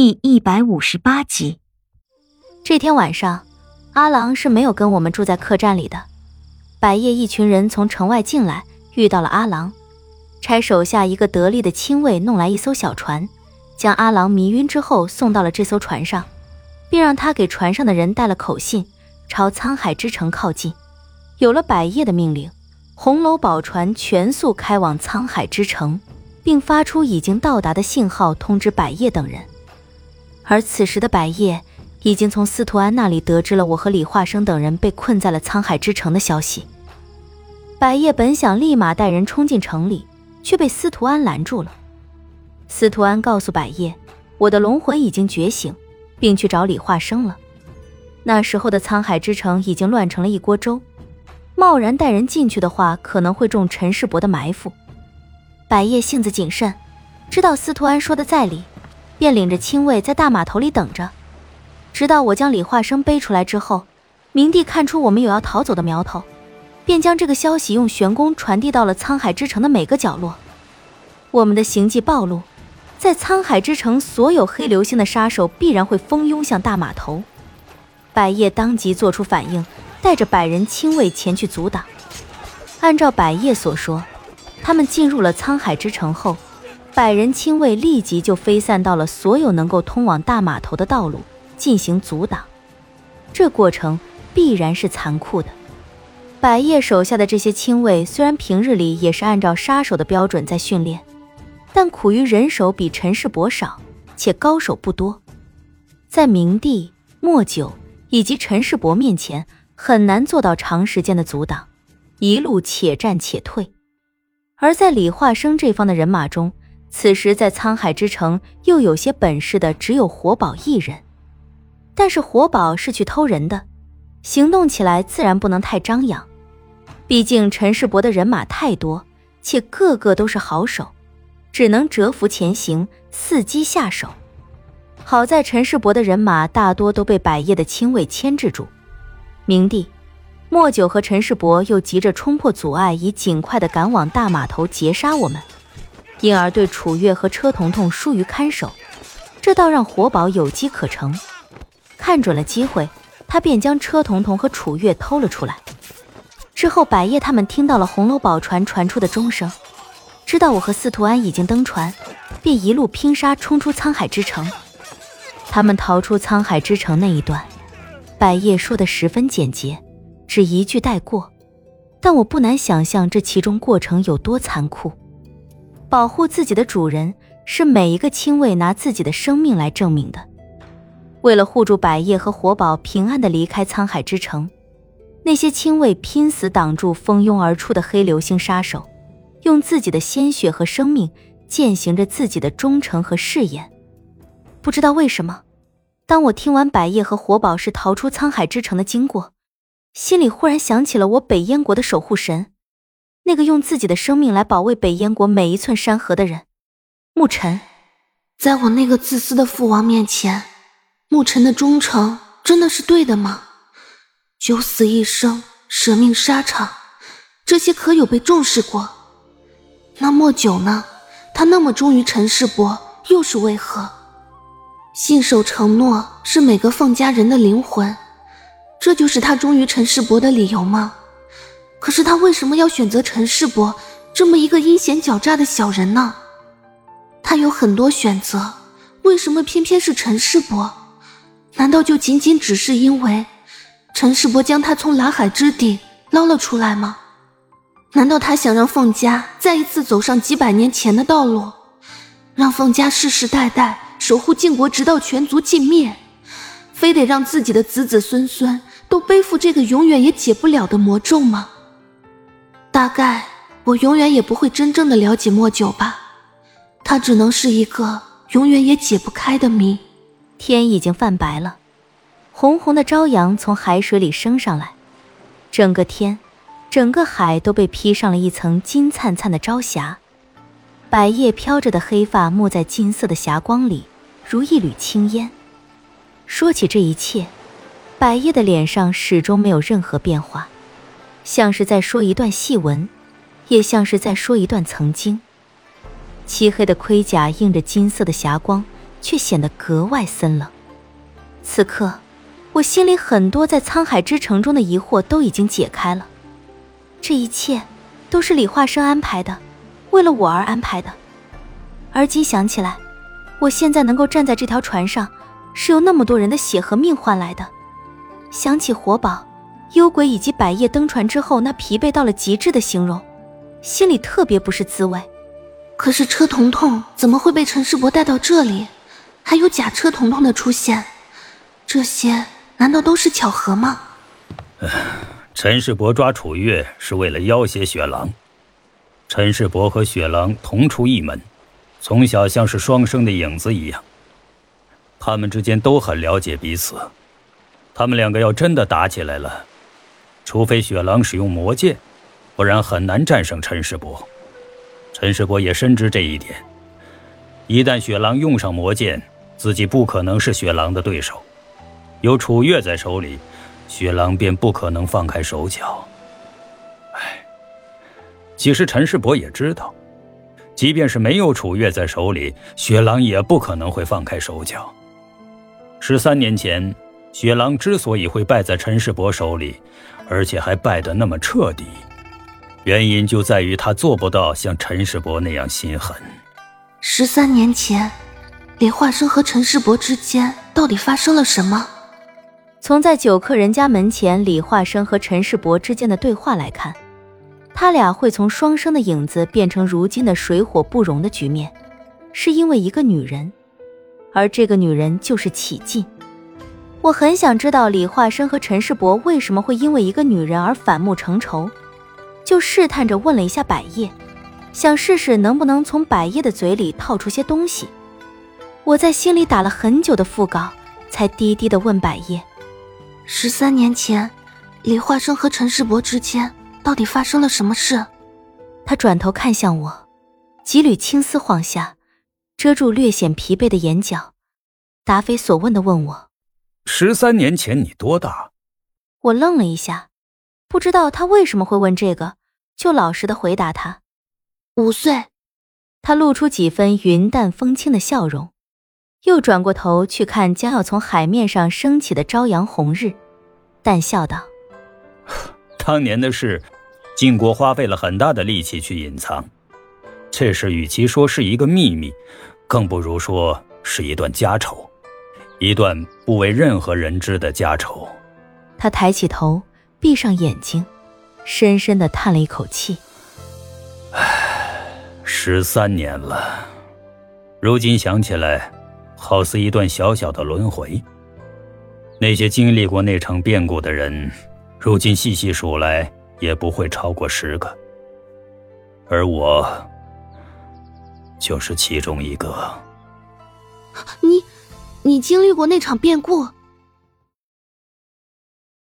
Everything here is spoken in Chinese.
第一百五十八集。这天晚上，阿郎是没有跟我们住在客栈里的。百叶一群人从城外进来，遇到了阿郎，差手下一个得力的亲卫弄来一艘小船，将阿郎迷晕之后送到了这艘船上，并让他给船上的人带了口信，朝沧海之城靠近。有了百叶的命令，红楼宝船全速开往沧海之城，并发出已经到达的信号通知百叶等人。而此时的百叶已经从司徒安那里得知了我和李化生等人被困在了沧海之城的消息。百叶本想立马带人冲进城里，却被司徒安拦住了。司徒安告诉百叶，我的龙魂已经觉醒，并去找李化生了。那时候的沧海之城已经乱成了一锅粥，贸然带人进去的话，可能会中陈世伯的埋伏。百叶性子谨慎，知道司徒安说的在理。便领着亲卫在大码头里等着，直到我将李化生背出来之后，明帝看出我们有要逃走的苗头，便将这个消息用玄功传递到了沧海之城的每个角落。我们的行迹暴露，在沧海之城，所有黑流星的杀手必然会蜂拥向大码头。百叶当即做出反应，带着百人亲卫前去阻挡。按照百叶所说，他们进入了沧海之城后。百人亲卫立即就飞散到了所有能够通往大码头的道路，进行阻挡。这过程必然是残酷的。百叶手下的这些亲卫虽然平日里也是按照杀手的标准在训练，但苦于人手比陈世伯少，且高手不多，在明帝、莫九以及陈世伯面前，很难做到长时间的阻挡，一路且战且退。而在李化生这方的人马中，此时，在沧海之城又有些本事的只有活宝一人，但是活宝是去偷人的，行动起来自然不能太张扬。毕竟陈世伯的人马太多，且个个都是好手，只能蛰伏前行，伺机下手。好在陈世伯的人马大多都被百叶的亲卫牵制住，明帝、莫九和陈世伯又急着冲破阻碍，以尽快的赶往大码头截杀我们。因而对楚月和车彤彤疏于看守，这倒让活宝有机可乘。看准了机会，他便将车彤彤和楚月偷了出来。之后，百叶他们听到了红楼宝船传出的钟声，知道我和司徒安已经登船，便一路拼杀冲出沧海之城。他们逃出沧海之城那一段，百叶说的十分简洁，只一句带过。但我不难想象这其中过程有多残酷。保护自己的主人是每一个亲卫拿自己的生命来证明的。为了护住百叶和活宝平安的离开沧海之城，那些亲卫拼死挡住蜂拥而出的黑流星杀手，用自己的鲜血和生命践行着自己的忠诚和誓言。不知道为什么，当我听完百叶和活宝是逃出沧海之城的经过，心里忽然想起了我北燕国的守护神。那个用自己的生命来保卫北燕国每一寸山河的人，牧尘，在我那个自私的父王面前，牧尘的忠诚真的是对的吗？九死一生，舍命沙场，这些可有被重视过？那莫九呢？他那么忠于陈世伯，又是为何？信守承诺是每个凤家人的灵魂，这就是他忠于陈世伯的理由吗？可是他为什么要选择陈世伯这么一个阴险狡诈的小人呢？他有很多选择，为什么偏偏是陈世伯？难道就仅仅只是因为陈世伯将他从蓝海之底捞了出来吗？难道他想让凤家再一次走上几百年前的道路，让凤家世世代代守护晋国，直到全族尽灭，非得让自己的子子孙孙都背负这个永远也解不了的魔咒吗？大概我永远也不会真正的了解莫九吧，他只能是一个永远也解不开的谜。天已经泛白了，红红的朝阳从海水里升上来，整个天，整个海都被披上了一层金灿灿的朝霞。百叶飘着的黑发没在金色的霞光里，如一缕青烟。说起这一切，百叶的脸上始终没有任何变化。像是在说一段戏文，也像是在说一段曾经。漆黑的盔甲映着金色的霞光，却显得格外森冷。此刻，我心里很多在沧海之城中的疑惑都已经解开了。这一切都是李化生安排的，为了我而安排的。而今想起来，我现在能够站在这条船上，是由那么多人的血和命换来的。想起活宝、幽鬼以及百叶登船之后那疲惫到了极致的形容，心里特别不是滋味。可是车彤彤怎么会被陈世伯带到这里？还有假车彤彤的出现，这些难道都是巧合吗？陈世伯抓楚月是为了要挟雪狼。陈世伯和雪狼同出一门，从小像是双生的影子一样。他们之间都很了解彼此。他们两个要真的打起来了，除非雪狼使用魔剑，不然很难战胜陈世伯。陈世伯也深知这一点。一旦雪狼用上魔剑，自己不可能是雪狼的对手。有楚月在手里，雪狼便不可能放开手脚。唉，其实陈世伯也知道，即便是没有楚月在手里，雪狼也不可能会放开手脚。十三年前，雪狼之所以会败在陈世伯手里，而且还败得那么彻底。原因就在于他做不到像陈世伯那样心狠。十三年前，李化生和陈世伯之间到底发生了什么？从在酒客人家门前李化生和陈世伯之间的对话来看，他俩会从双生的影子变成如今的水火不容的局面，是因为一个女人，而这个女人就是启静。我很想知道李化生和陈世伯为什么会因为一个女人而反目成仇。就试探着问了一下百叶，想试试能不能从百叶的嘴里套出些东西。我在心里打了很久的腹稿，才低低的问百叶：“十三年前，李化生和陈世伯之间到底发生了什么事？”他转头看向我，几缕青丝晃下，遮住略显疲惫的眼角，答非所问的问我：“十三年前你多大？”我愣了一下，不知道他为什么会问这个。就老实的回答他，五岁。他露出几分云淡风轻的笑容，又转过头去看将要从海面上升起的朝阳红日，淡笑道：“当年的事，晋国花费了很大的力气去隐藏。这事与其说是一个秘密，更不如说是一段家丑，一段不为任何人知的家仇。”他抬起头，闭上眼睛。深深的叹了一口气，唉，十三年了，如今想起来，好似一段小小的轮回。那些经历过那场变故的人，如今细细数来，也不会超过十个。而我，就是其中一个。你，你经历过那场变故？